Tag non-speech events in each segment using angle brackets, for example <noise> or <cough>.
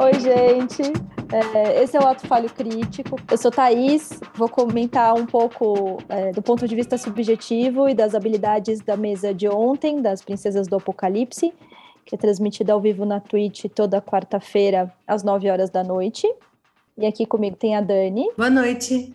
Oi, gente. É, esse é o Ato Falho Crítico. Eu sou Thaís, vou comentar um pouco é, do ponto de vista subjetivo e das habilidades da mesa de ontem, das Princesas do Apocalipse, que é transmitida ao vivo na Twitch toda quarta-feira, às 9 horas da noite. E aqui comigo tem a Dani. Boa noite.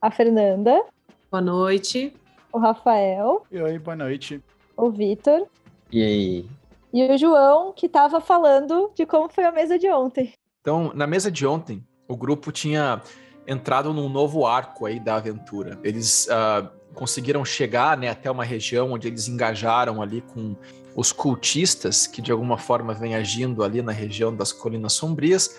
A Fernanda. Boa noite. O Rafael. E oi, boa noite. O Vitor. E aí? E o João, que estava falando de como foi a mesa de ontem. Então, na mesa de ontem, o grupo tinha entrado num novo arco aí da aventura. Eles uh, conseguiram chegar né, até uma região onde eles engajaram ali com os cultistas, que de alguma forma vêm agindo ali na região das Colinas Sombrias,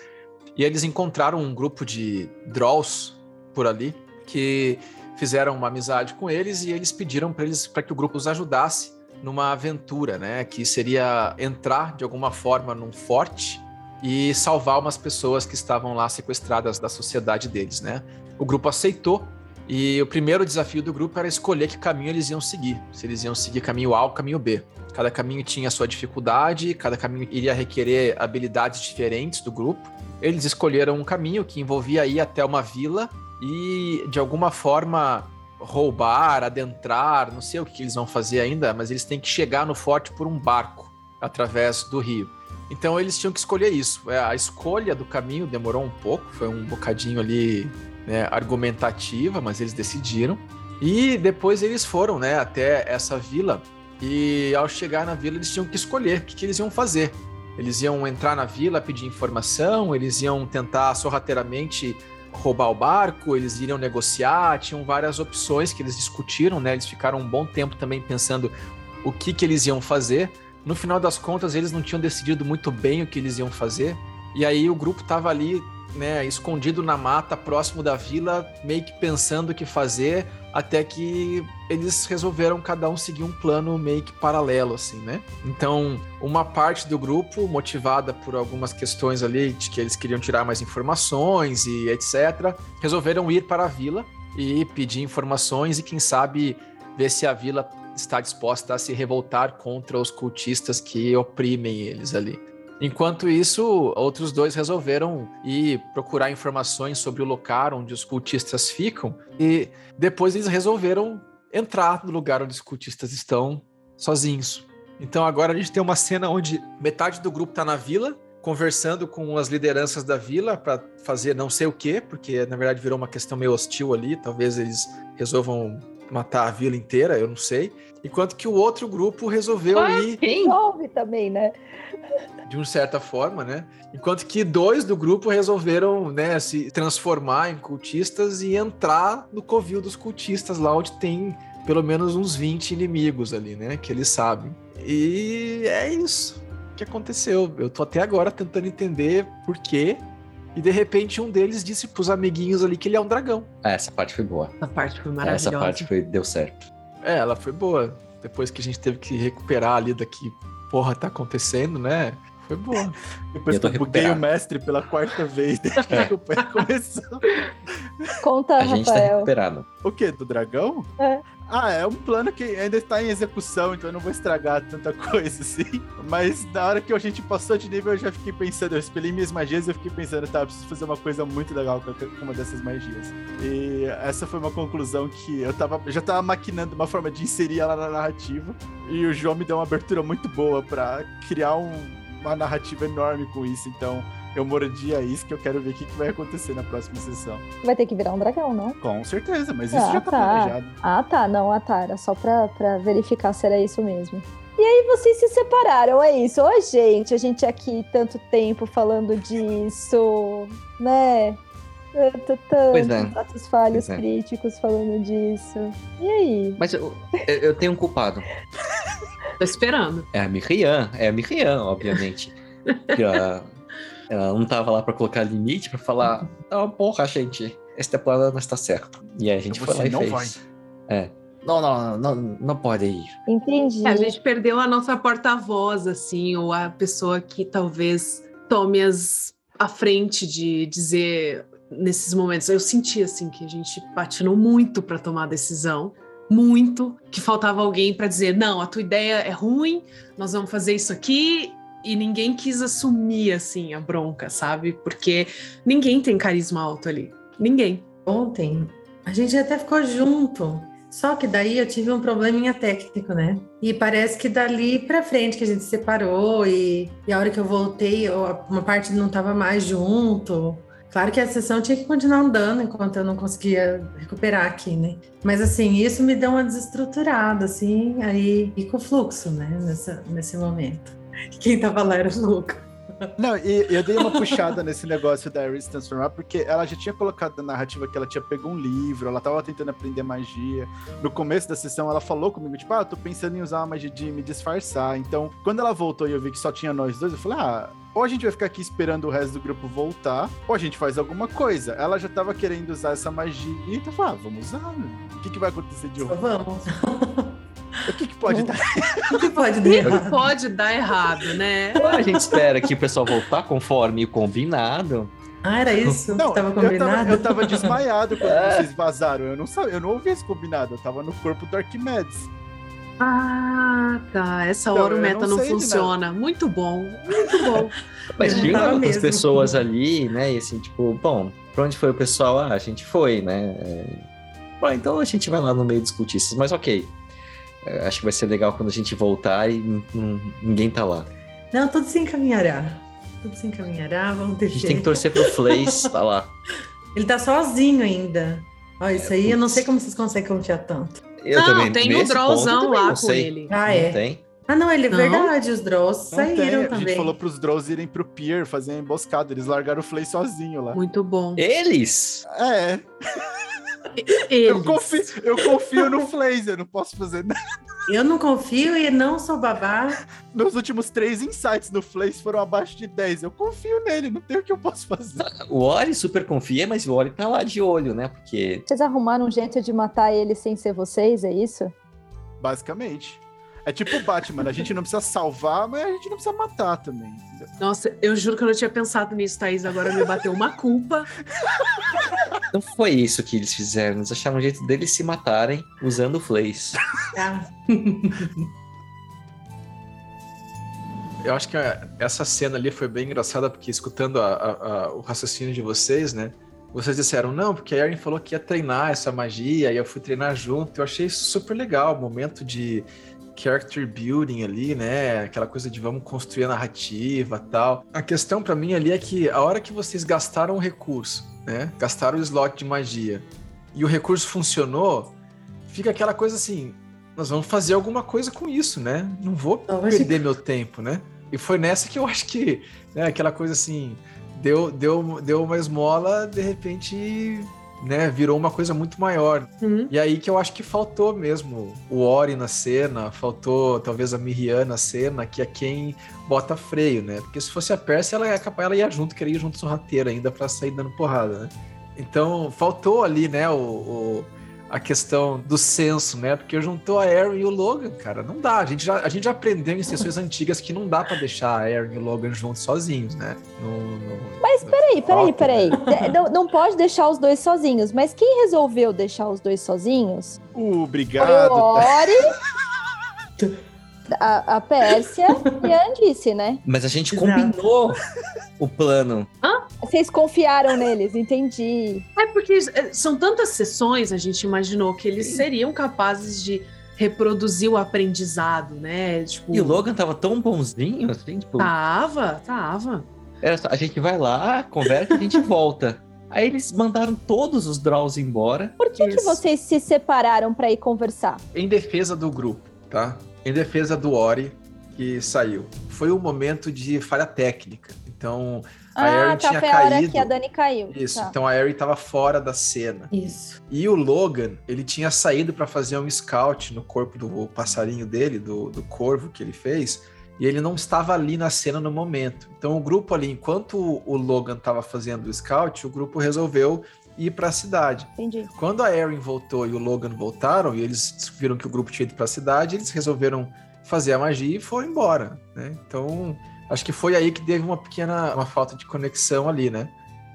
e eles encontraram um grupo de Drolls por ali, que fizeram uma amizade com eles e eles pediram para eles para que o grupo os ajudasse numa aventura, né? Que seria entrar de alguma forma num forte e salvar umas pessoas que estavam lá sequestradas da sociedade deles, né? O grupo aceitou e o primeiro desafio do grupo era escolher que caminho eles iam seguir. Se eles iam seguir caminho A ou caminho B. Cada caminho tinha sua dificuldade, cada caminho iria requerer habilidades diferentes do grupo. Eles escolheram um caminho que envolvia ir até uma vila e, de alguma forma, roubar, adentrar, não sei o que eles vão fazer ainda, mas eles têm que chegar no forte por um barco através do rio. Então eles tinham que escolher isso. É, a escolha do caminho demorou um pouco, foi um bocadinho ali né, argumentativa, mas eles decidiram. E depois eles foram né, até essa vila e ao chegar na vila eles tinham que escolher o que, que eles iam fazer. Eles iam entrar na vila, pedir informação, eles iam tentar sorrateiramente roubar o barco, eles iriam negociar, tinham várias opções que eles discutiram, né? Eles ficaram um bom tempo também pensando o que, que eles iam fazer. No final das contas, eles não tinham decidido muito bem o que eles iam fazer. E aí o grupo estava ali, né, escondido na mata, próximo da vila, meio que pensando o que fazer, até que eles resolveram cada um seguir um plano meio que paralelo, assim, né? Então, uma parte do grupo, motivada por algumas questões ali de que eles queriam tirar mais informações e etc., resolveram ir para a vila e pedir informações e, quem sabe, ver se a vila está disposta a se revoltar contra os cultistas que oprimem eles ali. Enquanto isso, outros dois resolveram ir procurar informações sobre o local onde os cultistas ficam e depois eles resolveram entrar no lugar onde os cultistas estão sozinhos. Então agora a gente tem uma cena onde metade do grupo está na vila conversando com as lideranças da vila para fazer não sei o que, porque na verdade virou uma questão meio hostil ali, talvez eles resolvam matar a vila inteira, eu não sei. Enquanto que o outro grupo resolveu ah, ir. Resolve também, né? De uma certa forma, né? Enquanto que dois do grupo resolveram, né, se transformar em cultistas e entrar no covil dos cultistas, lá onde tem pelo menos uns 20 inimigos ali, né? Que eles sabem. E é isso que aconteceu. Eu tô até agora tentando entender por quê e de repente um deles disse pros amiguinhos ali que ele é um dragão. Ah, essa parte foi boa. Essa parte foi maravilhosa. Essa parte foi, deu certo. É, ela foi boa. Depois que a gente teve que recuperar ali daqui, porra, tá acontecendo, né? Foi boa. Depois que eu buguei o mestre pela quarta vez desde que é. começou. Conta, a Rafael. gente tá recuperado. O quê? Do dragão? É. Ah, é um plano que ainda está em execução, então eu não vou estragar tanta coisa assim. Mas na hora que a gente passou de nível, eu já fiquei pensando, eu espelhei minhas magias e eu fiquei pensando, tá, eu preciso fazer uma coisa muito legal com uma dessas magias. E essa foi uma conclusão que eu tava, eu já tava maquinando uma forma de inserir ela na narrativa. E o João me deu uma abertura muito boa para criar um, uma narrativa enorme com isso, então eu mordi a isca, eu quero ver o que, que vai acontecer na próxima sessão. Vai ter que virar um dragão, não? Com certeza, mas isso ah, já tá, tá, planejado. Ah, tá. Não, ah, tá. Era só pra, pra verificar se era isso mesmo. E aí vocês se separaram, é isso. Oi, gente, a gente aqui tanto tempo falando disso, né? Pois é. Tantos falhos é. críticos falando disso. E aí? Mas eu, eu tenho um culpado. <laughs> Tô esperando. É a Miriam, é a Miriam, obviamente. uh, ela não tava lá para colocar limite, para falar, ah, porra, gente, esse plano não está certo. E aí a gente então foi lá e não fez. Vai. É. Não, não, não, não pode ir. Entendi. É, a gente perdeu a nossa porta-voz, assim, ou a pessoa que talvez tome as à frente de dizer nesses momentos. Eu senti assim que a gente patinou muito para tomar a decisão, muito, que faltava alguém para dizer não, a tua ideia é ruim, nós vamos fazer isso aqui e ninguém quis assumir assim a bronca, sabe? Porque ninguém tem carisma alto ali. Ninguém. Ontem a gente até ficou junto. Só que daí eu tive um probleminha técnico, né? E parece que dali pra frente que a gente separou e, e a hora que eu voltei, uma parte não tava mais junto. Claro que a sessão tinha que continuar andando enquanto eu não conseguia recuperar aqui, né? Mas assim, isso me deu uma desestruturada, assim, aí e com o fluxo, né? Nessa, nesse momento. <laughs> Quem tava lá era o Luca. Não, e eu dei uma puxada nesse negócio da Iris transformar, porque ela já tinha colocado na narrativa que ela tinha pego um livro, ela tava tentando aprender magia. No começo da sessão, ela falou comigo, tipo, ah, tô pensando em usar uma magia de me disfarçar. Então, quando ela voltou e eu vi que só tinha nós dois, eu falei, ah, ou a gente vai ficar aqui esperando o resto do grupo voltar, ou a gente faz alguma coisa. Ela já tava querendo usar essa magia, então eu falei, ah, vamos usar. Né? O que, que vai acontecer de hoje? Vamos. <laughs> O que, que pode dar? O que pode dar errado? pode dar errado, né? A gente espera que o pessoal voltar conforme o combinado. Ah, era isso não, que tava combinado? Eu tava, eu tava desmaiado quando <laughs> é. vocês vazaram. Eu não sabia, eu não ouvi esse combinado. Eu tava no corpo do Arquimedes. Ah, tá. Essa então, hora o meta não, não funciona. Muito bom, muito bom. <laughs> Mas tinha outras pessoas ali, né? E assim, tipo, bom, pra onde foi o pessoal? Ah, a gente foi, né? É... Bom, então a gente vai lá no meio discutir isso. Mas ok. É, acho que vai ser legal quando a gente voltar e ninguém tá lá. Não, tudo se encaminhará. Tudo se encaminhará, vamos ter A gente tem que torcer pro Flays, tá lá. <laughs> Ele tá sozinho ainda. Ó, isso é, aí, putz. eu não sei como vocês conseguem confiar tanto. Eu não, também, tem o drawzão lá com sei. ele. Ah, é? tem? Ah, não, ele é não. verdade, os Drows saíram tem. também. A gente falou pros Drows irem pro pier fazer a emboscada, eles largaram o Flay sozinho lá. Muito bom. Eles? É. Eu confio, eu confio no Flazer, não posso fazer nada. Eu não confio e não sou babá. Meus últimos três insights no Flaze foram abaixo de 10. Eu confio nele, não tem o que eu posso fazer. O Ori super confia, mas o Ori tá lá de olho, né? Porque. Vocês arrumaram um jeito de matar ele sem ser vocês, é isso? Basicamente. É tipo o Batman, a gente não precisa salvar, mas a gente não precisa matar também. Nossa, eu juro que eu não tinha pensado nisso, Thaís. Agora me bateu uma culpa. <laughs> Não foi isso que eles fizeram. Eles acharam um jeito deles se matarem usando o Flays. Ah. Eu acho que essa cena ali foi bem engraçada, porque escutando a, a, a, o raciocínio de vocês, né? Vocês disseram, não, porque a Erin falou que ia treinar essa magia, e eu fui treinar junto. Eu achei super legal, o momento de character building ali, né? Aquela coisa de vamos construir a narrativa tal. A questão para mim ali é que a hora que vocês gastaram o recurso, né? Gastaram o slot de magia e o recurso funcionou, fica aquela coisa assim, nós vamos fazer alguma coisa com isso, né? Não vou perder meu tempo, né? E foi nessa que eu acho que, né, aquela coisa assim, deu, deu, deu uma esmola, de repente né, virou uma coisa muito maior. Uhum. E aí que eu acho que faltou mesmo o Ori na cena, faltou talvez a Miriam na cena, que é quem bota freio, né? Porque se fosse a Percy, ela ia capaz, ela ia junto, queria ir junto sorrateira ainda para sair dando porrada, né? Então, faltou ali, né, o, o a questão do senso, né? Porque juntou a Aaron e o Logan, cara. Não dá. A gente já, a gente já aprendeu em sessões antigas que não dá para deixar a Aaron e o Logan juntos sozinhos, né? No, no, mas peraí, peraí, peraí. não, não pode deixar os dois sozinhos. Mas quem resolveu deixar os dois sozinhos? Obrigado. Foi o Ori. <laughs> a, a Pérsia e a Andice, né? Mas a gente combinou o plano. Hã? Vocês confiaram neles, entendi. É porque é, são tantas sessões, a gente imaginou que eles seriam capazes de reproduzir o aprendizado, né? Tipo... E o Logan tava tão bonzinho, assim, tipo... Tava, tava. Era só, a gente vai lá, conversa e a gente volta. Aí eles mandaram todos os Draws embora. Por que, que vocês se separaram para ir conversar? Em defesa do grupo, tá? Em defesa do Ori, que saiu. Foi um momento de falha técnica. Então, a ah, Erin tá, tinha foi caído. a hora que a Dani caiu. Isso, tá. então a Erin estava fora da cena. Isso. E o Logan, ele tinha saído para fazer um scout no corpo do passarinho dele, do, do corvo que ele fez, e ele não estava ali na cena no momento. Então o grupo ali, enquanto o Logan estava fazendo o scout, o grupo resolveu ir para a cidade. Entendi. Quando a Erin voltou e o Logan voltaram, e eles viram que o grupo tinha ido para a cidade, eles resolveram fazer a magia e foram embora, né? Então, acho que foi aí que teve uma pequena uma falta de conexão ali, né?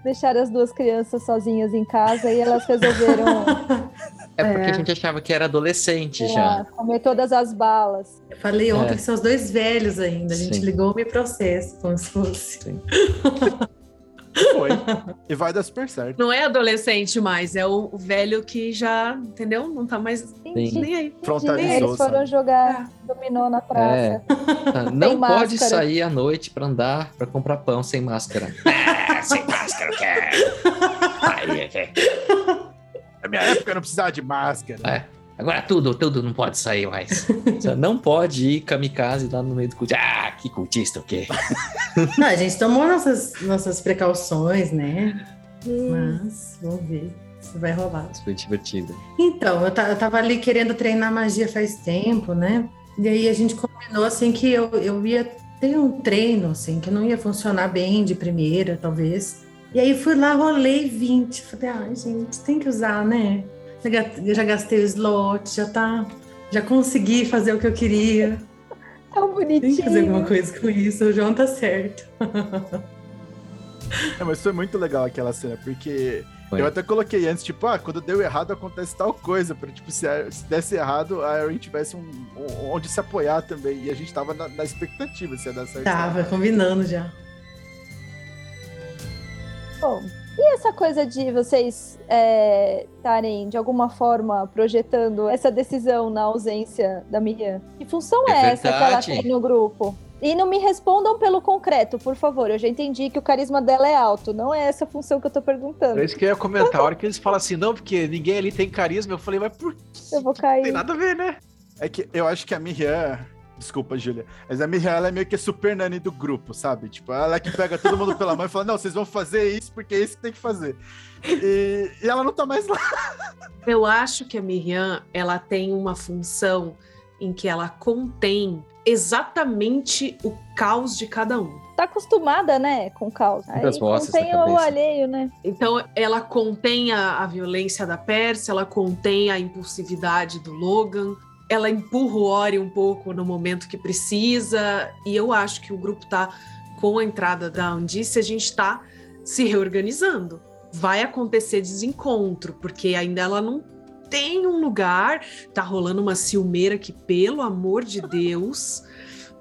Deixaram as duas crianças sozinhas em casa e elas resolveram <laughs> É porque é. a gente achava que era adolescente é, já. Comer todas as balas. Eu falei ontem é. que são os dois velhos ainda. A gente Sim. ligou o meu processo, como se fosse. <laughs> Foi. E vai dar super certo. Não é adolescente mais, é o velho que já, entendeu? Não tá mais nem aí. Frontalizou, Eles foram sabe? jogar é. dominó na praça. É. Não pode máscara. sair à noite pra andar, pra comprar pão sem máscara. <laughs> é, sem máscara, quero. Aí, Na minha época eu não precisava de máscara. É. Agora tudo, tudo não pode sair mais. <laughs> Você não pode ir kamikaze lá no meio do culto. Ah, que cultista o quê? <laughs> Não, a gente tomou nossas, nossas precauções, né? Mas, vamos ver se vai rolar. Foi divertido. Então, eu, eu tava ali querendo treinar magia faz tempo, né? E aí a gente combinou, assim, que eu, eu ia ter um treino, assim, que não ia funcionar bem de primeira, talvez. E aí fui lá, rolei 20. Falei, ai, ah, gente, tem que usar, né? Já gastei o slot, já tá. Já consegui fazer o que eu queria. Tão bonitinho. Tem que fazer alguma coisa com isso, o João tá certo. É, mas foi muito legal aquela cena, porque foi. eu até coloquei antes, tipo, ah, quando deu errado acontece tal coisa, pra, tipo, se, se desse errado, a Erin tivesse um, um, onde se apoiar também, e a gente tava na, na expectativa se ia dar certo. Tava, combinando já. Bom, e essa coisa de vocês estarem, é, de alguma forma, projetando essa decisão na ausência da Miriam? Que função é, é essa que ela tem no grupo? E não me respondam pelo concreto, por favor. Eu já entendi que o carisma dela é alto. Não é essa função que eu tô perguntando. É isso que eu ia comentar. A hora que eles falam assim, não, porque ninguém ali tem carisma, eu falei, mas por que? Eu vou cair. Não tem nada a ver, né? É que eu acho que a Miriam Desculpa, Júlia. Mas a Miriam, ela é meio que a super nani do grupo, sabe? Tipo, ela é que pega todo mundo pela mão e fala: Não, vocês vão fazer isso porque é isso que tem que fazer. E, e ela não tá mais lá. Eu acho que a Miriam, ela tem uma função em que ela contém exatamente o caos de cada um. Tá acostumada, né, com o caos. Aí contém o alheio, né? Então, ela contém a, a violência da Pérsia, ela contém a impulsividade do Logan, ela empurra o Ori um pouco no momento que precisa, e eu acho que o grupo tá com a entrada da Undice, a gente está se reorganizando. Vai acontecer desencontro, porque ainda ela não tem um lugar, tá rolando uma ciumeira que, pelo amor de Deus,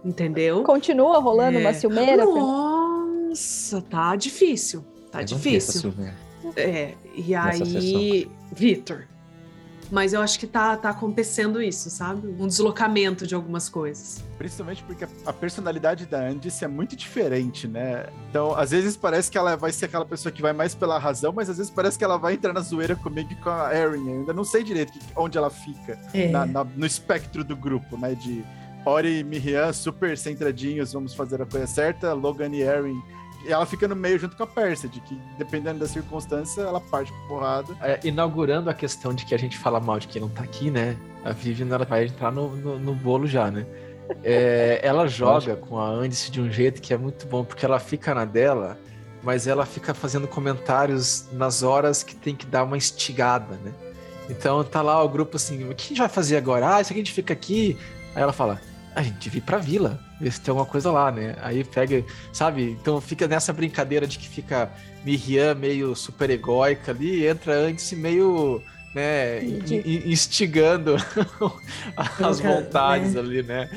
entendeu? Continua rolando é... uma ciumeira? Nossa, tá difícil. Tá eu difícil. É, e aí, Vitor, mas eu acho que tá, tá acontecendo isso, sabe? Um deslocamento de algumas coisas. Principalmente porque a personalidade da Andice é muito diferente, né? Então, às vezes parece que ela vai ser aquela pessoa que vai mais pela razão, mas às vezes parece que ela vai entrar na zoeira comigo e com a Erin. Eu ainda não sei direito onde ela fica é. na, na, no espectro do grupo, né? De Ori e Miriam super centradinhos, vamos fazer a coisa certa. Logan e Erin ela fica no meio junto com a Pérsia, de que dependendo da circunstância, ela parte por porrada. É, inaugurando a questão de que a gente fala mal de quem não tá aqui, né? A Vivian ela vai entrar no, no, no bolo já, né? É, ela <laughs> joga com a Andice de um jeito que é muito bom, porque ela fica na dela, mas ela fica fazendo comentários nas horas que tem que dar uma instigada, né? Então tá lá o grupo assim, o que a gente vai fazer agora? Ah, isso aqui a gente fica aqui. Aí ela fala, a gente devia ir pra vila, ver se tem alguma coisa lá, né? Aí pega, sabe? Então fica nessa brincadeira de que fica Miriam meio super egóica ali, entra antes meio, né, instigando <laughs> as vontades né? ali, né?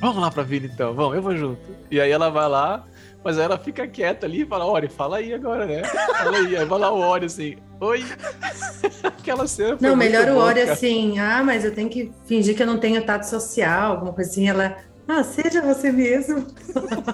Vamos lá pra vila então, vamos, eu vou junto. E aí ela vai lá, mas aí ela fica quieta ali e fala, Ori, fala aí agora, né? Fala aí, aí vai lá o Ori assim, oi. <laughs> Aquela cena Não, melhor o Ori assim, ah, mas eu tenho que fingir que eu não tenho tato social, alguma coisa assim. Ela, ah, seja você mesmo.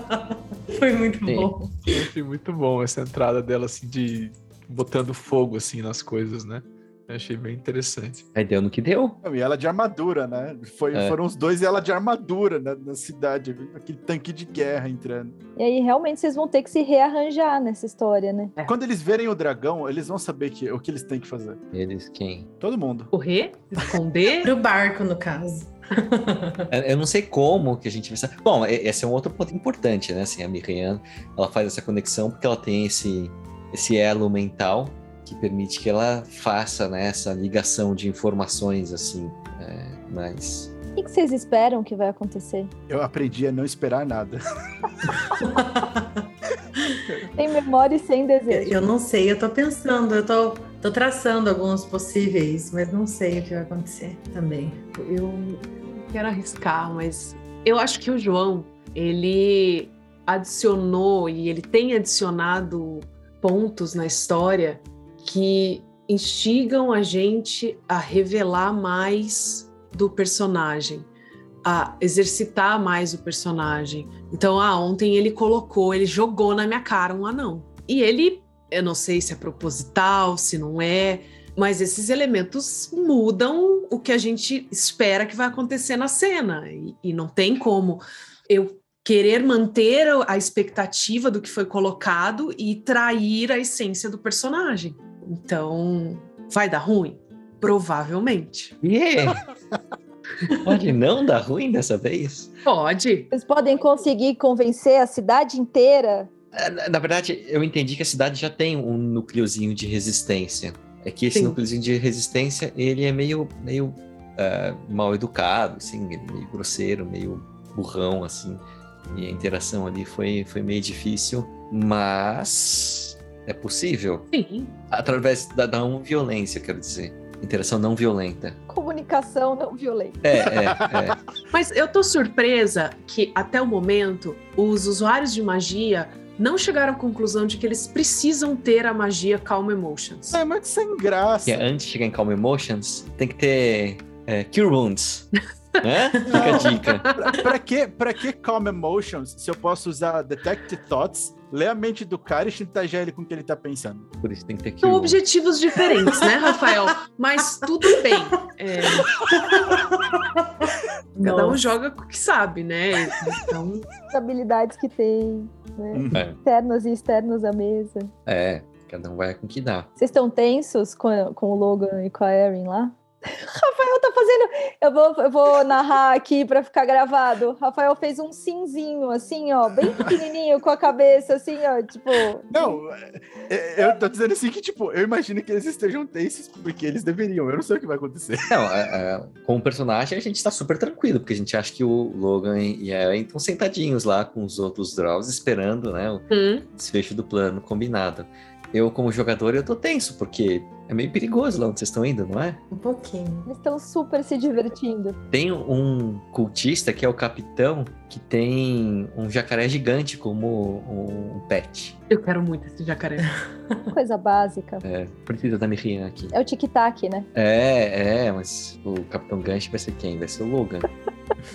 <laughs> Foi muito Sim. bom. Foi muito bom essa entrada dela, assim, de botando fogo, assim, nas coisas, né? Eu achei bem interessante. Aí deu no que deu. E ela de armadura, né? Foi, é. Foram os dois e ela de armadura né? na cidade, aquele tanque de guerra entrando. E aí realmente vocês vão ter que se rearranjar nessa história, né? É. Quando eles verem o dragão, eles vão saber que, o que eles têm que fazer. Eles quem? Todo mundo. Correr? Esconder? <laughs> Pro barco, no caso. <laughs> Eu não sei como que a gente vai. Bom, esse é um outro ponto importante, né? Assim, a Miriam, ela faz essa conexão porque ela tem esse, esse elo mental que permite que ela faça né, essa ligação de informações assim, é, mas o que vocês esperam que vai acontecer? Eu aprendi a não esperar nada. <laughs> Tem memória e sem desejo. Eu não sei, eu tô pensando, eu tô, Tô traçando alguns possíveis, mas não sei o que vai acontecer também. Eu quero arriscar, mas eu acho que o João, ele adicionou e ele tem adicionado pontos na história que instigam a gente a revelar mais do personagem, a exercitar mais o personagem. Então, ah, ontem ele colocou, ele jogou na minha cara um anão. E ele, eu não sei se é proposital, se não é, mas esses elementos mudam o que a gente espera que vai acontecer na cena. E, e não tem como eu querer manter a expectativa do que foi colocado e trair a essência do personagem. Então, vai dar ruim? Provavelmente. Yeah. Pode não dar ruim dessa vez? Pode. Vocês podem conseguir convencer a cidade inteira? É, na verdade, eu entendi que a cidade já tem um núcleozinho de resistência. É que esse Sim. núcleozinho de resistência, ele é meio, meio uh, mal educado, assim, meio grosseiro, meio burrão, assim. E a interação ali foi, foi meio difícil, mas é possível. Sim. Através da não violência, quero dizer. Interação não violenta. Comunicação não violenta. É, é, é. <laughs> Mas eu tô surpresa que, até o momento, os usuários de magia não chegaram à conclusão de que eles precisam ter a magia Calm Emotions. É muito sem graça. E antes de chegar em Calm Emotions, tem que ter é, Cure Wounds. <laughs> né? Fica a dica. pra, pra, que, pra que Calm Emotions se eu posso usar Detect Thoughts Lê a mente do cara e chantagear ele com o que ele tá pensando. Por isso tem que ter que. São objetivos diferentes, né, Rafael? Mas tudo bem. É... Cada um joga com o que sabe, né? Então. As habilidades que tem, né? Uhum. É. Internos e externos à mesa. É, cada um vai com o que dá. Vocês estão tensos com, com o Logan e com a Erin lá? Rafael tá fazendo. Eu vou, eu vou narrar aqui para ficar gravado. Rafael fez um cinzinho, assim, ó, bem pequenininho com a cabeça, assim, ó, tipo. Não, é, é, eu tô dizendo assim que, tipo, eu imagino que eles estejam tensos porque eles deveriam. Eu não sei o que vai acontecer. Não, é, é, com o personagem a gente tá super tranquilo, porque a gente acha que o Logan e a Ellen estão sentadinhos lá com os outros Draws esperando, né, o hum. desfecho do plano combinado eu, como jogador, eu tô tenso, porque é meio perigoso lá onde vocês estão indo, não é? Um pouquinho. Eles estão super se divertindo. Tem um cultista que é o capitão, que tem um jacaré gigante como um pet. Eu quero muito esse jacaré. <laughs> Coisa básica. É, precisa da Miriam aqui. É o tic-tac, né? É, é, mas o Capitão Gancho vai ser quem? Vai ser o Logan.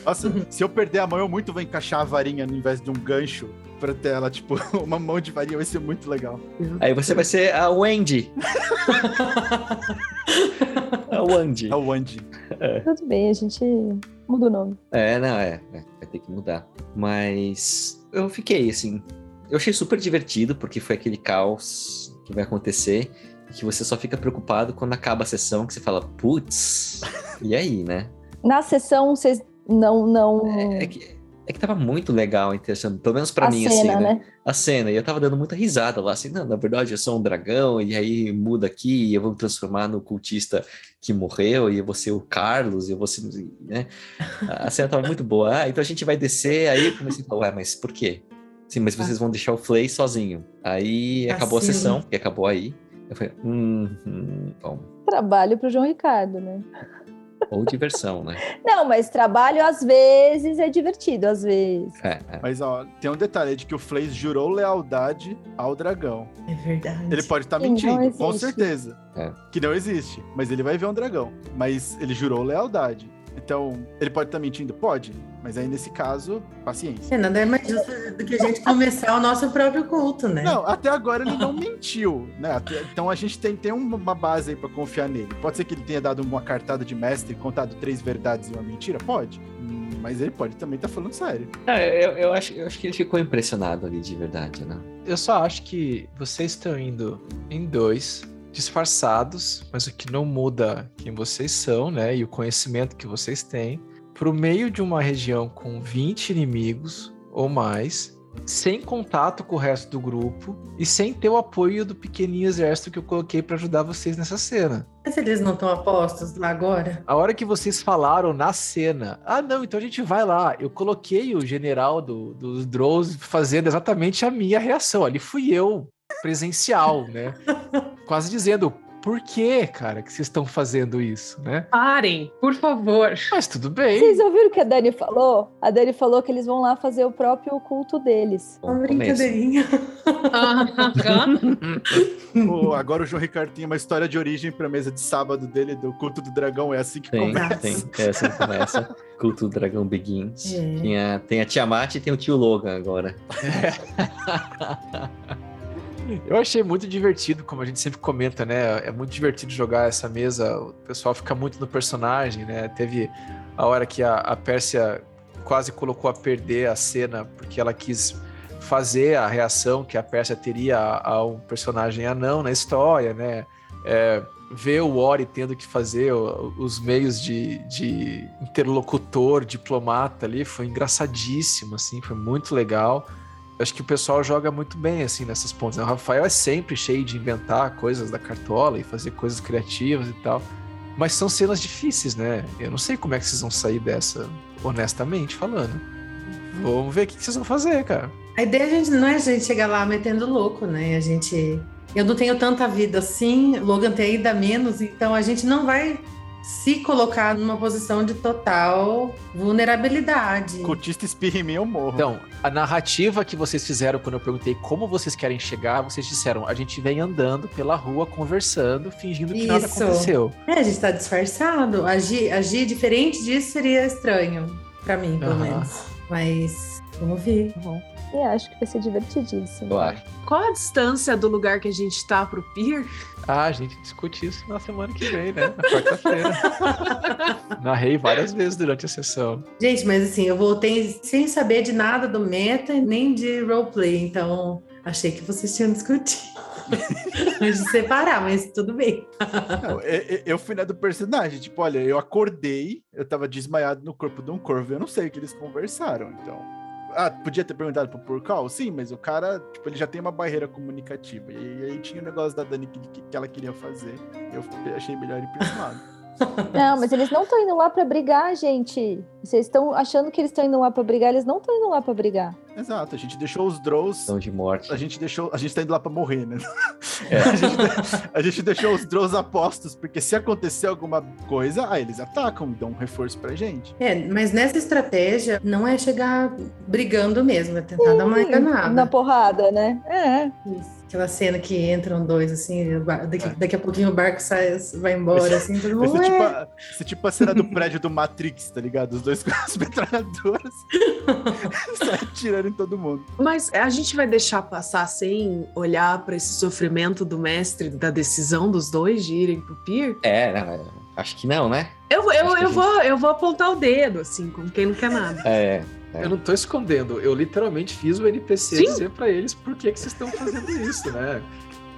Nossa, se eu perder a mão, eu muito vou encaixar a varinha no invés de um gancho pra tela. Tipo, <laughs> uma mão de varinha vai ser muito legal. Aí você vai ser a Wendy. <laughs> a Wendy. A Wendy. É. Tudo bem, a gente muda o nome. É, não, é, é. Vai ter que mudar. Mas eu fiquei assim. Eu achei super divertido, porque foi aquele caos que vai acontecer. Que você só fica preocupado quando acaba a sessão, que você fala, putz, e aí, né? Na sessão, vocês não. não... É, é, que, é que tava muito legal interação, pelo menos para mim, assim, cena, assim, né? né? A cena, e eu tava dando muita risada lá, assim, não, na verdade eu sou um dragão, e aí muda aqui, e eu vou me transformar no cultista que morreu, e eu vou ser o Carlos, e eu vou ser, né? A cena tava muito boa. Ah, então a gente vai descer, aí eu comecei a falar, ué, mas por quê? Sim, mas vocês vão deixar o Flay sozinho. Aí acabou assim. a sessão, que acabou aí. Eu falei, hum, hum bom. Trabalho pro João Ricardo, né? Ou diversão, né? Não, mas trabalho às vezes é divertido, às vezes. É, é. Mas ó, tem um detalhe de que o Flays jurou lealdade ao dragão. É verdade. Ele pode estar tá mentindo, com certeza. É. Que não existe. Mas ele vai ver um dragão. Mas ele jurou lealdade. Então, ele pode estar tá mentindo? Pode. Mas aí, nesse caso, paciência. É, nada é mais justo do que a gente começar o nosso próprio culto, né? Não, até agora ele não mentiu, né? Então a gente tem, tem uma base aí pra confiar nele. Pode ser que ele tenha dado uma cartada de mestre e contado três verdades e uma mentira? Pode. Mas ele pode também estar tá falando sério. É, eu, eu, acho, eu acho que ele ficou impressionado ali de verdade, né? Eu só acho que vocês estão indo em dois disfarçados, mas o que não muda quem vocês são, né? E o conhecimento que vocês têm, para o meio de uma região com 20 inimigos ou mais, sem contato com o resto do grupo e sem ter o apoio do pequenininho exército que eu coloquei para ajudar vocês nessa cena. Mas eles não estão apostos lá agora? A hora que vocês falaram na cena, ah não, então a gente vai lá. Eu coloquei o general do, dos Drows fazendo exatamente a minha reação. Ali fui eu, presencial, né? <laughs> Quase dizendo, por que, cara, que vocês estão fazendo isso, né? Parem, por favor. Mas tudo bem. Vocês ouviram o que a Dani falou? A Dani falou que eles vão lá fazer o próprio culto deles. Uma brincadeirinha. <laughs> Pô, agora o João Ricardo tem uma história de origem pra mesa de sábado dele, do culto do dragão. É assim que tem, começa. Tem, é assim que começa. Culto do dragão Begins. É. Tem, a, tem a Tiamat e tem o tio Logan agora. <laughs> <laughs> Eu achei muito divertido, como a gente sempre comenta, né? É muito divertido jogar essa mesa. O pessoal fica muito no personagem, né? Teve a hora que a, a Pérsia quase colocou a perder a cena porque ela quis fazer a reação que a Pérsia teria a, a um personagem anão na história, né? É, ver o Ori tendo que fazer os meios de, de interlocutor, diplomata ali, foi engraçadíssimo, assim, foi muito legal acho que o pessoal joga muito bem, assim, nessas pontas. O Rafael é sempre cheio de inventar coisas da cartola e fazer coisas criativas e tal. Mas são cenas difíceis, né? Eu não sei como é que vocês vão sair dessa, honestamente falando. Vamos ver o que vocês vão fazer, cara. A ideia a gente, não é a gente chegar lá metendo louco, né? A gente. Eu não tenho tanta vida assim, Logan tem ainda menos, então a gente não vai se colocar numa posição de total vulnerabilidade. Cotista espirra em mim, eu morro. Então, a narrativa que vocês fizeram quando eu perguntei como vocês querem chegar, vocês disseram, a gente vem andando pela rua, conversando, fingindo que Isso. nada aconteceu. É, a gente tá disfarçado. Agir, agir diferente disso seria estranho, para mim, pelo uhum. menos. Mas, vamos ver. Uhum. E acho que vai ser divertidíssimo. Eu acho. Qual a distância do lugar que a gente tá pro pier? Ah, a gente discute isso na semana que vem, né? Na quarta-feira. <laughs> Narrei várias vezes durante a sessão. Gente, mas assim, eu voltei sem saber de nada do meta nem de roleplay, então achei que vocês tinham discutido. <laughs> De separar, mas tudo bem. Não, eu, eu, fui na do personagem. Tipo, olha, eu acordei, eu tava desmaiado no corpo de um corvo. Eu não sei o que eles conversaram, então. Ah, podia ter perguntado pro Porcal? Sim, mas o cara, tipo, ele já tem uma barreira comunicativa. E aí tinha o negócio da Dani que, que ela queria fazer. Eu achei melhor ir pra esse lado. Não, mas eles não estão indo lá para brigar, gente. Vocês estão achando que eles estão indo lá para brigar, eles não estão indo lá para brigar. Exato, a gente deixou os Drows. Estão de morte. A gente deixou. A gente tá indo lá para morrer, né? É. <laughs> A, gente, a, gente, deixou os Drows apostos, porque se acontecer alguma coisa, aí eles atacam, dão um reforço pra gente. É, mas nessa estratégia não é chegar brigando mesmo, é tentar Sim, dar uma enganada. Na porrada, né? É. Isso. Aquela cena que entram dois, assim, daqui, é. daqui a pouquinho o barco sai, vai embora, assim, todo mundo. Esse tipo, a, esse tipo a cena do prédio do Matrix, tá ligado? Os dois <laughs> com as metralhadoras <laughs> saem tirando em todo mundo. Mas a gente vai deixar passar sem olhar para esse sofrimento do mestre, da decisão dos dois de irem pro pier? É, não, acho que não, né? Eu, eu, eu, gente... vou, eu vou apontar o dedo, assim, como quem não quer nada. É. É. Eu não tô escondendo, eu literalmente fiz o NPC Sim. dizer para eles por que, que vocês estão fazendo isso, né?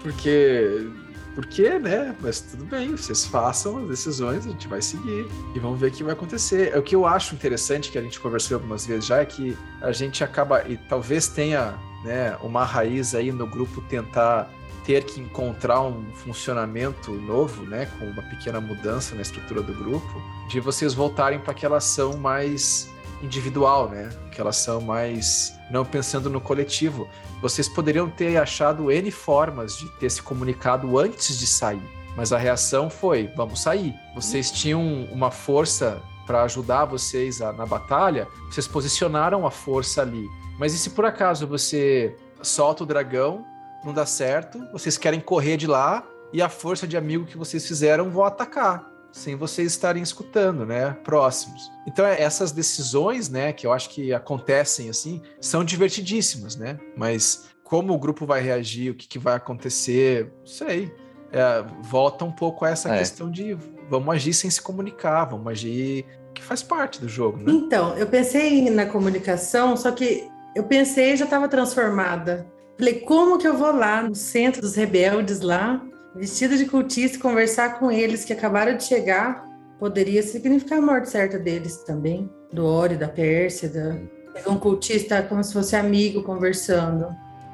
Porque. Porque, né? Mas tudo bem, vocês façam as decisões, a gente vai seguir e vamos ver o que vai acontecer. É o que eu acho interessante, que a gente conversou algumas vezes já, é que a gente acaba, e talvez tenha né, uma raiz aí no grupo tentar ter que encontrar um funcionamento novo, né, com uma pequena mudança na estrutura do grupo, de vocês voltarem para aquela ação mais individual, né? Que elas são mais não pensando no coletivo. Vocês poderiam ter achado N formas de ter se comunicado antes de sair, mas a reação foi: vamos sair. Vocês tinham uma força para ajudar vocês a, na batalha, vocês posicionaram a força ali. Mas e se por acaso você solta o dragão, não dá certo, vocês querem correr de lá e a força de amigo que vocês fizeram vão atacar? Sem vocês estarem escutando, né, próximos. Então é, essas decisões, né, que eu acho que acontecem assim, são divertidíssimas, né? Mas como o grupo vai reagir, o que, que vai acontecer, não sei. É, volta um pouco a essa é. questão de vamos agir sem se comunicar, vamos agir que faz parte do jogo, né? Então, eu pensei na comunicação, só que eu pensei e já estava transformada. Falei, como que eu vou lá no centro dos rebeldes lá vestido de cultista, conversar com eles que acabaram de chegar, poderia significar a morte certa deles também, do Ori, da Pérsia, da... um cultista como se fosse amigo conversando.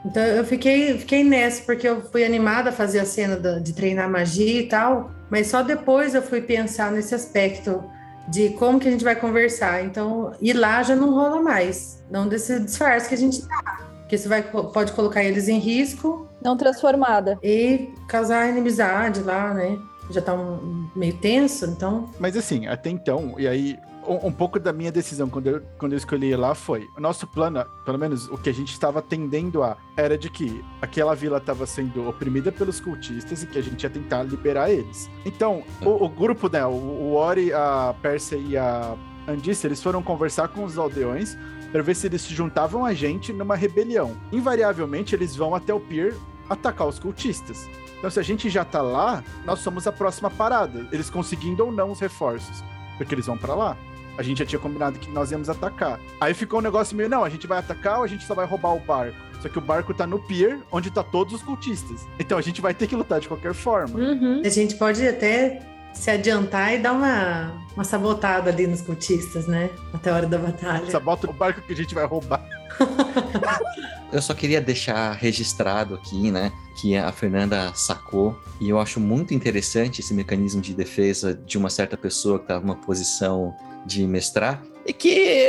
Então eu fiquei, fiquei nessa, porque eu fui animada a fazer a cena de treinar magia e tal, mas só depois eu fui pensar nesse aspecto de como que a gente vai conversar. Então, ir lá já não rola mais, não desse disfarce que a gente tá. Porque isso vai, pode colocar eles em risco. Não transformada. E causar inimizade lá, né? Já tá um, meio tenso, então. Mas assim, até então, e aí um, um, pouco da minha decisão quando eu, quando eu escolhi lá foi: o nosso plano, pelo menos o que a gente estava tendendo a, era de que aquela vila estava sendo oprimida pelos cultistas e que a gente ia tentar liberar eles. Então, o, o grupo, né, o, o Ori, a Pérsia e a Andice, eles foram conversar com os aldeões para ver se eles se juntavam a gente numa rebelião. Invariavelmente, eles vão até o pier atacar os cultistas. Então, se a gente já tá lá, nós somos a próxima parada, eles conseguindo ou não os reforços, porque eles vão para lá. A gente já tinha combinado que nós íamos atacar. Aí ficou um negócio meio, não, a gente vai atacar ou a gente só vai roubar o barco? Só que o barco tá no pier, onde tá todos os cultistas. Então a gente vai ter que lutar de qualquer forma. Uhum. A gente pode até se adiantar e dar uma, uma sabotada ali nos cultistas, né? Até a hora da batalha. Sabota o barco que a gente vai roubar. <laughs> eu só queria deixar registrado aqui, né, que a Fernanda sacou e eu acho muito interessante esse mecanismo de defesa de uma certa pessoa que está numa posição de mestrar, e que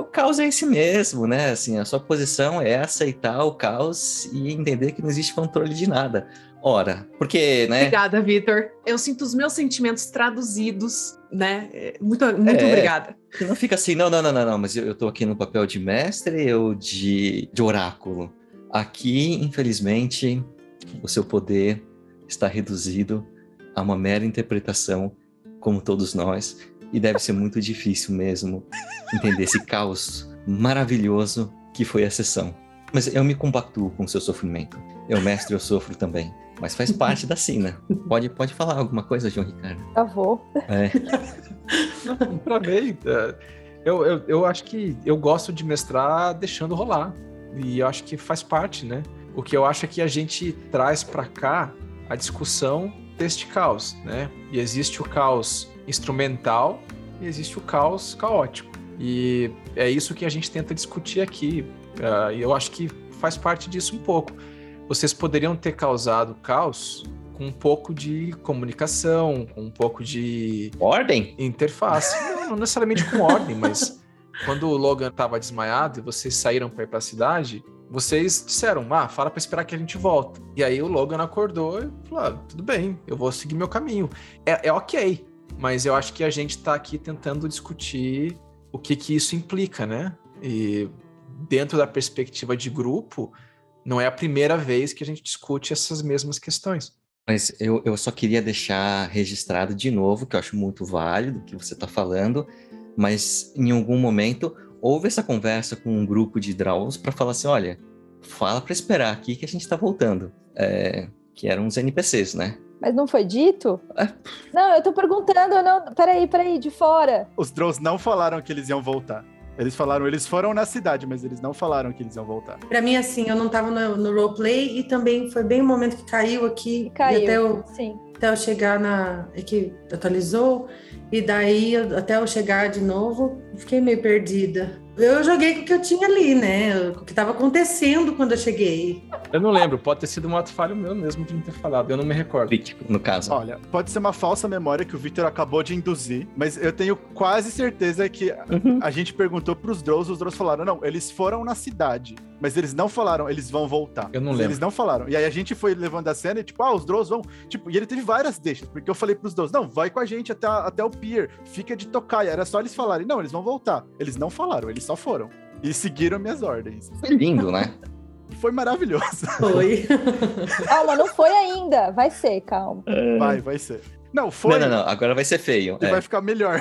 o caos é esse mesmo, né? Assim, a sua posição é aceitar o caos e entender que não existe controle de nada. Ora, porque, né? Obrigada, Vitor. Eu sinto os meus sentimentos traduzidos, né? Muito, muito é, obrigada. Não fica assim, não, não, não, não, não, mas eu, eu tô aqui no papel de mestre ou de, de oráculo. Aqui, infelizmente, o seu poder está reduzido a uma mera interpretação, como todos nós, e deve ser muito difícil mesmo entender esse caos maravilhoso que foi a sessão. Mas eu me compactuo com o seu sofrimento. Eu, mestre, eu sofro também. Mas faz parte da cena. Pode, pode falar alguma coisa, João Ricardo? Travou. É. <laughs> Travei. É, eu, eu, eu acho que eu gosto de mestrar deixando rolar. E eu acho que faz parte, né? O que eu acho é que a gente traz para cá a discussão deste caos, né? E existe o caos instrumental e existe o caos caótico. E é isso que a gente tenta discutir aqui. Uh, e eu acho que faz parte disso um pouco. Vocês poderiam ter causado caos com um pouco de comunicação, com um pouco de. Ordem? Interface. <laughs> não, não necessariamente com ordem, mas quando o Logan estava desmaiado e vocês saíram para ir para a cidade, vocês disseram, ah, fala para esperar que a gente volta. E aí o Logan acordou e falou, ah, tudo bem, eu vou seguir meu caminho. É, é ok, mas eu acho que a gente está aqui tentando discutir o que, que isso implica, né? E dentro da perspectiva de grupo, não é a primeira vez que a gente discute essas mesmas questões. Mas eu, eu só queria deixar registrado de novo, que eu acho muito válido o que você está falando, mas em algum momento houve essa conversa com um grupo de Draws para falar assim: olha, fala para esperar aqui que a gente está voltando. É, que eram os NPCs, né? Mas não foi dito? É. Não, eu tô perguntando, não. Peraí, peraí, de fora. Os Drows não falaram que eles iam voltar. Eles falaram, eles foram na cidade, mas eles não falaram que eles iam voltar. Pra mim, assim, eu não tava no, no roleplay e também foi bem o momento que caiu aqui. Caiu, até eu, sim. Até eu chegar na... É que atualizou. E daí, até eu chegar de novo, fiquei meio perdida. Eu joguei com o que eu tinha ali, né? O que estava acontecendo quando eu cheguei. Eu não lembro, pode ter sido um ato falho meu mesmo de não ter falado, eu não me recordo. No caso. Olha, pode ser uma falsa memória que o Victor acabou de induzir, mas eu tenho quase certeza que uhum. a gente perguntou pros Drows, os Drows falaram, não, eles foram na cidade, mas eles não falaram, eles vão voltar. Eu não lembro. Eles não falaram. E aí a gente foi levando a cena e tipo, ah, os Drows vão... Tipo, e ele teve várias deixas, porque eu falei pros Drows, não, vai com a gente até, até o pier, fica de tocar. E era só eles falarem, não, eles vão voltar. Eles não falaram, eles só foram. E seguiram minhas ordens. Foi lindo, né? <laughs> Foi maravilhoso. Foi. <laughs> calma, não foi ainda. Vai ser, calma. É. Vai, vai ser. Não, foi. Não, não, não. Agora vai ser feio. E é. vai ficar melhor.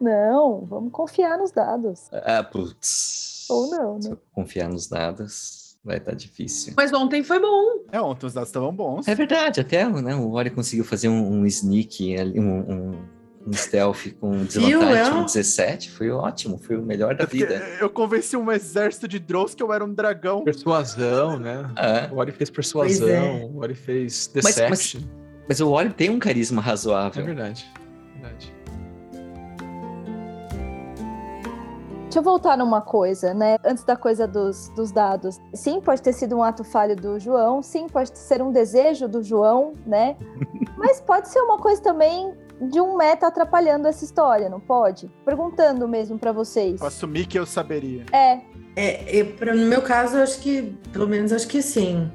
Não, vamos confiar nos dados. Ah, putz. Ou não, né? Confiar nos dados vai estar tá difícil. Mas ontem foi bom. É, ontem os dados estavam bons. É verdade, até né, o Ori conseguiu fazer um, um sneak, um, um um stealth com desvantagem 17, foi ótimo, foi o melhor da vida. Eu convenci um exército de Drows que eu era um dragão. Persuasão, né? É. O Ori fez persuasão, é. o Ori fez deception. Mas, mas, mas o Ori tem um carisma razoável. É verdade, verdade. Deixa eu voltar numa coisa, né? Antes da coisa dos, dos dados. Sim, pode ter sido um ato falho do João, sim, pode ser um desejo do João, né? <laughs> Mas pode ser uma coisa também de um meta atrapalhando essa história, não pode? Perguntando mesmo para vocês. assumir que eu saberia. É. É, pra, no meu caso, eu acho que, pelo menos, acho que sim.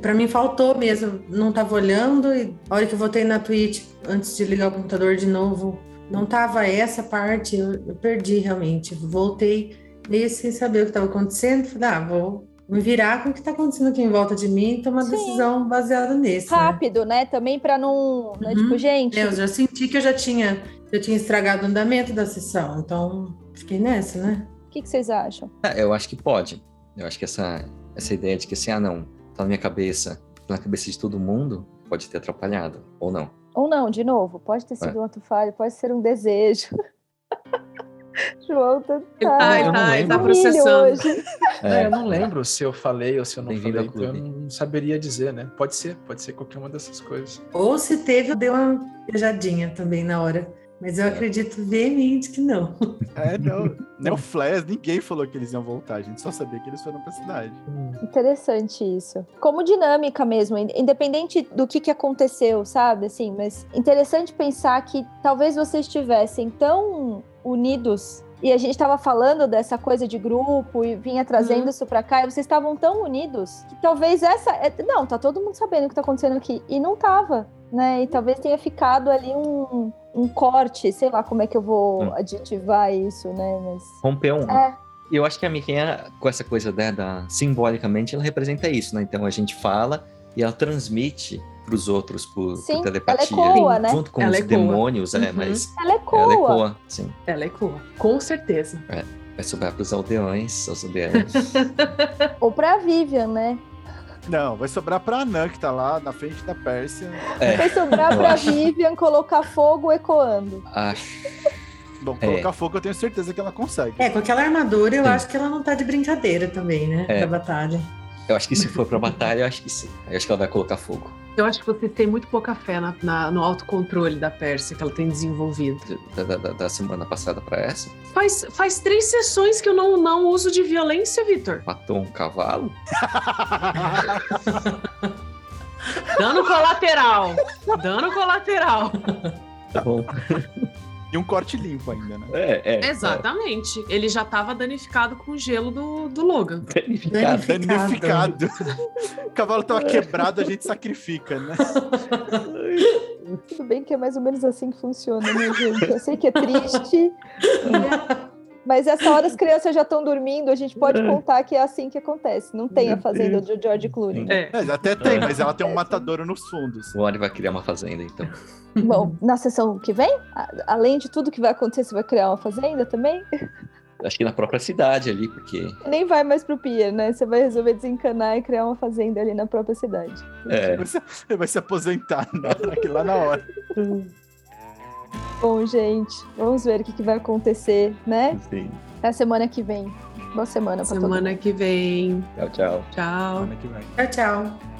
Para mim faltou mesmo, não tava olhando e a hora que eu voltei na Twitch, antes de ligar o computador de novo, não tava essa parte, eu, eu perdi realmente. Voltei meio sem saber o que estava acontecendo, falei, ah, vou me virar com o que está acontecendo aqui em volta de mim e tomar Sim. decisão baseada nisso. Né? Rápido, né? né? Também para não, né? uhum. tipo, gente. É, eu já senti que eu já tinha, já tinha estragado o andamento da sessão, então fiquei nessa, né? O que, que vocês acham? Ah, eu acho que pode. Eu acho que essa, essa ideia de que assim, ah, não, tá na minha cabeça, tá na cabeça de todo mundo, pode ter atrapalhado, ou não. Ou não, de novo, pode ter sido é. um ato falho, pode ser um desejo. <laughs> João tá, tá, eu tá, tá processando. Hoje. <laughs> É, eu não lembro se eu falei ou se eu não falei, então eu não saberia dizer, né? Pode ser, pode ser qualquer uma dessas coisas. Ou se teve, deu uma beijadinha também na hora. Mas eu é. acredito veemente que não. É, não. Nem o Flash, ninguém falou que eles iam voltar. A gente só sabia que eles foram pra cidade. Interessante isso. Como dinâmica mesmo, independente do que, que aconteceu, sabe? Assim, mas interessante pensar que talvez vocês estivessem tão unidos e a gente estava falando dessa coisa de grupo e vinha trazendo uhum. isso para cá, e vocês estavam tão unidos que talvez essa. É, não, tá todo mundo sabendo o que tá acontecendo aqui. E não tava, né? E talvez tenha ficado ali um, um corte, sei lá como é que eu vou hum. aditivar isso, né? Mas... Rompeu um. É. E eu acho que a Mirinha, com essa coisa né, da, simbolicamente, ela representa isso, né? Então a gente fala e ela transmite para os outros por, sim, por telepatia. Ela ecoa, né? Junto com ela os ecoa. demônios, é, uhum. mas. Ela ecoa. Ela ecoa, sim. Ela ecoa, com certeza. É. Vai sobrar para os aldeões, aos aldeões. <laughs> Ou para a Vivian, né? Não, vai sobrar pra Anã, que tá lá na frente da Pérsia. É, vai sobrar pra. Vivian colocar fogo ecoando. Acho. Bom, colocar é. fogo eu tenho certeza que ela consegue. É, com aquela armadura eu sim. acho que ela não tá de brincadeira também, né? É. Da batalha. Eu acho que se for pra batalha, eu acho que sim. Eu acho que ela vai colocar fogo. Eu acho que você tem muito pouca fé na, na, no autocontrole da Pérsia que ela tem desenvolvido. Da, da, da semana passada para essa? Faz, faz três sessões que eu não, não uso de violência, Vitor. Matou um cavalo? Dano colateral. Dano colateral. Tá bom. <laughs> E um corte limpo ainda, né? É, é. Exatamente. É. Ele já estava danificado com o gelo do, do Logan. Danificado. Danificado. o cavalo tava quebrado, a gente sacrifica, né? Tudo bem que é mais ou menos assim que funciona, né, gente? Eu sei que é triste. <laughs> Mas essa hora as <laughs> crianças já estão dormindo, a gente pode é. contar que é assim que acontece. Não tem a fazenda do George Clooney. É. é até tem, mas ela tem um matadouro nos fundos. O Oli vai criar uma fazenda, então. <laughs> Bom, na sessão que vem, além de tudo que vai acontecer, você vai criar uma fazenda também? Acho que na própria cidade ali, porque. Nem vai mais pro Pier, né? Você vai resolver desencanar e criar uma fazenda ali na própria cidade. É. Você vai se aposentar né? lá na hora. <laughs> Bom, gente, vamos ver o que, que vai acontecer, né? Sim. Até a semana que vem. Boa semana pra Semana que vem. Tchau, tchau. Tchau. Tchau, tchau.